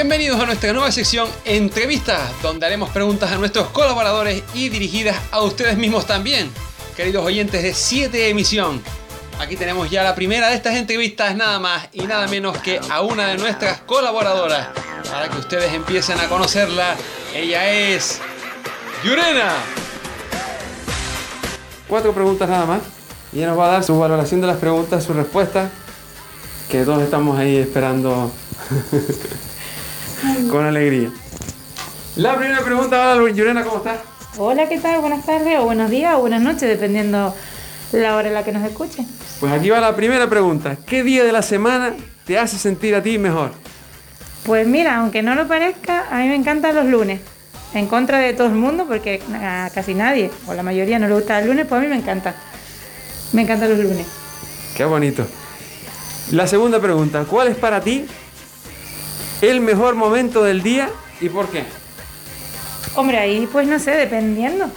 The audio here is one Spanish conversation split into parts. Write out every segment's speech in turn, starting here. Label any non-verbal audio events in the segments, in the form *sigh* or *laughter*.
Bienvenidos a nuestra nueva sección Entrevistas, donde haremos preguntas a nuestros colaboradores y dirigidas a ustedes mismos también, queridos oyentes de 7 emisión. Aquí tenemos ya la primera de estas entrevistas, nada más y nada menos que a una de nuestras colaboradoras, para que ustedes empiecen a conocerla. Ella es Yurena. Cuatro preguntas nada más. Y ella nos va a dar su valoración de las preguntas, su respuesta, que todos estamos ahí esperando *laughs* *laughs* con alegría. La primera pregunta, hola Yurena, ¿cómo estás? Hola, ¿qué tal? Buenas tardes o buenos días o buenas noches, dependiendo la hora en la que nos escuchen. Pues aquí va la primera pregunta. ¿Qué día de la semana te hace sentir a ti mejor? Pues mira, aunque no lo parezca, a mí me encantan los lunes. En contra de todo el mundo, porque a casi nadie, o la mayoría no le gusta el lunes, pues a mí me encanta. Me encantan los lunes. Qué bonito. La segunda pregunta, ¿cuál es para ti el mejor momento del día y por qué? Hombre, ahí pues no sé, dependiendo.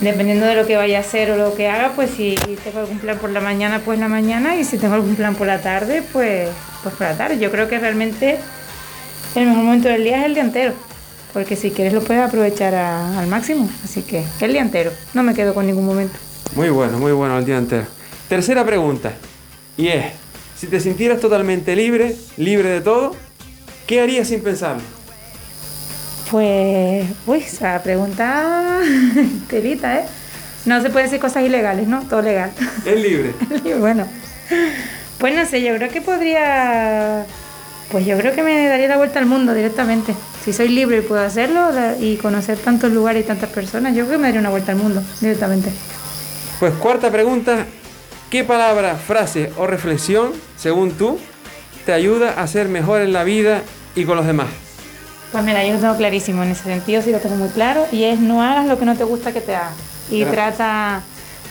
Dependiendo de lo que vaya a hacer o lo que haga, pues si tengo algún plan por la mañana, pues la mañana, y si tengo algún plan por la tarde, pues, pues por la tarde. Yo creo que realmente el mejor momento del día es el día entero, porque si quieres lo puedes aprovechar a- al máximo. Así que el día entero, no me quedo con ningún momento. Muy bueno, muy bueno el día entero. Tercera pregunta, y es, si te sintieras totalmente libre, libre de todo, ¿qué harías sin pensarlo? Pues, uy, esa pregunta, *laughs* telita, ¿eh? No se puede decir cosas ilegales, ¿no? Todo legal. *laughs* Es libre. Bueno, pues no sé, yo creo que podría, pues yo creo que me daría la vuelta al mundo directamente. Si soy libre y puedo hacerlo y conocer tantos lugares y tantas personas, yo creo que me daría una vuelta al mundo directamente. Pues cuarta pregunta, ¿qué palabra, frase o reflexión, según tú, te ayuda a ser mejor en la vida y con los demás? Pues mira, yo lo tengo clarísimo en ese sentido, sí lo tengo muy claro, y es no hagas lo que no te gusta que te hagan. Y trata,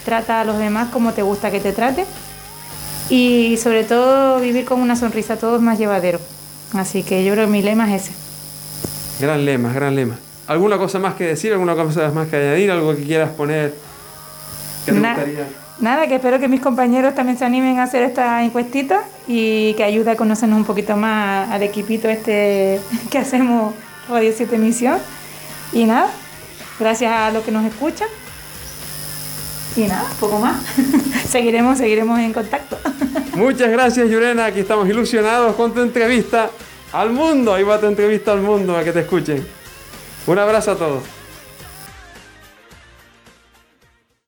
trata a los demás como te gusta que te traten. Y sobre todo vivir con una sonrisa, todo es más llevadero. Así que yo creo que mi lema es ese. Gran lema, gran lema. ¿Alguna cosa más que decir? ¿Alguna cosa más que añadir? ¿Algo que quieras poner? que te gustaría? Nada, que espero que mis compañeros también se animen a hacer esta encuestita y que ayude a conocernos un poquito más al equipito este *laughs* que hacemos Radio 7 Emisión. Y nada, gracias a los que nos escuchan. Y nada, poco más. *laughs* seguiremos, seguiremos en contacto. *laughs* Muchas gracias, Yurena. Aquí estamos ilusionados con tu entrevista al mundo. Ahí va tu entrevista al mundo, a que te escuchen. Un abrazo a todos.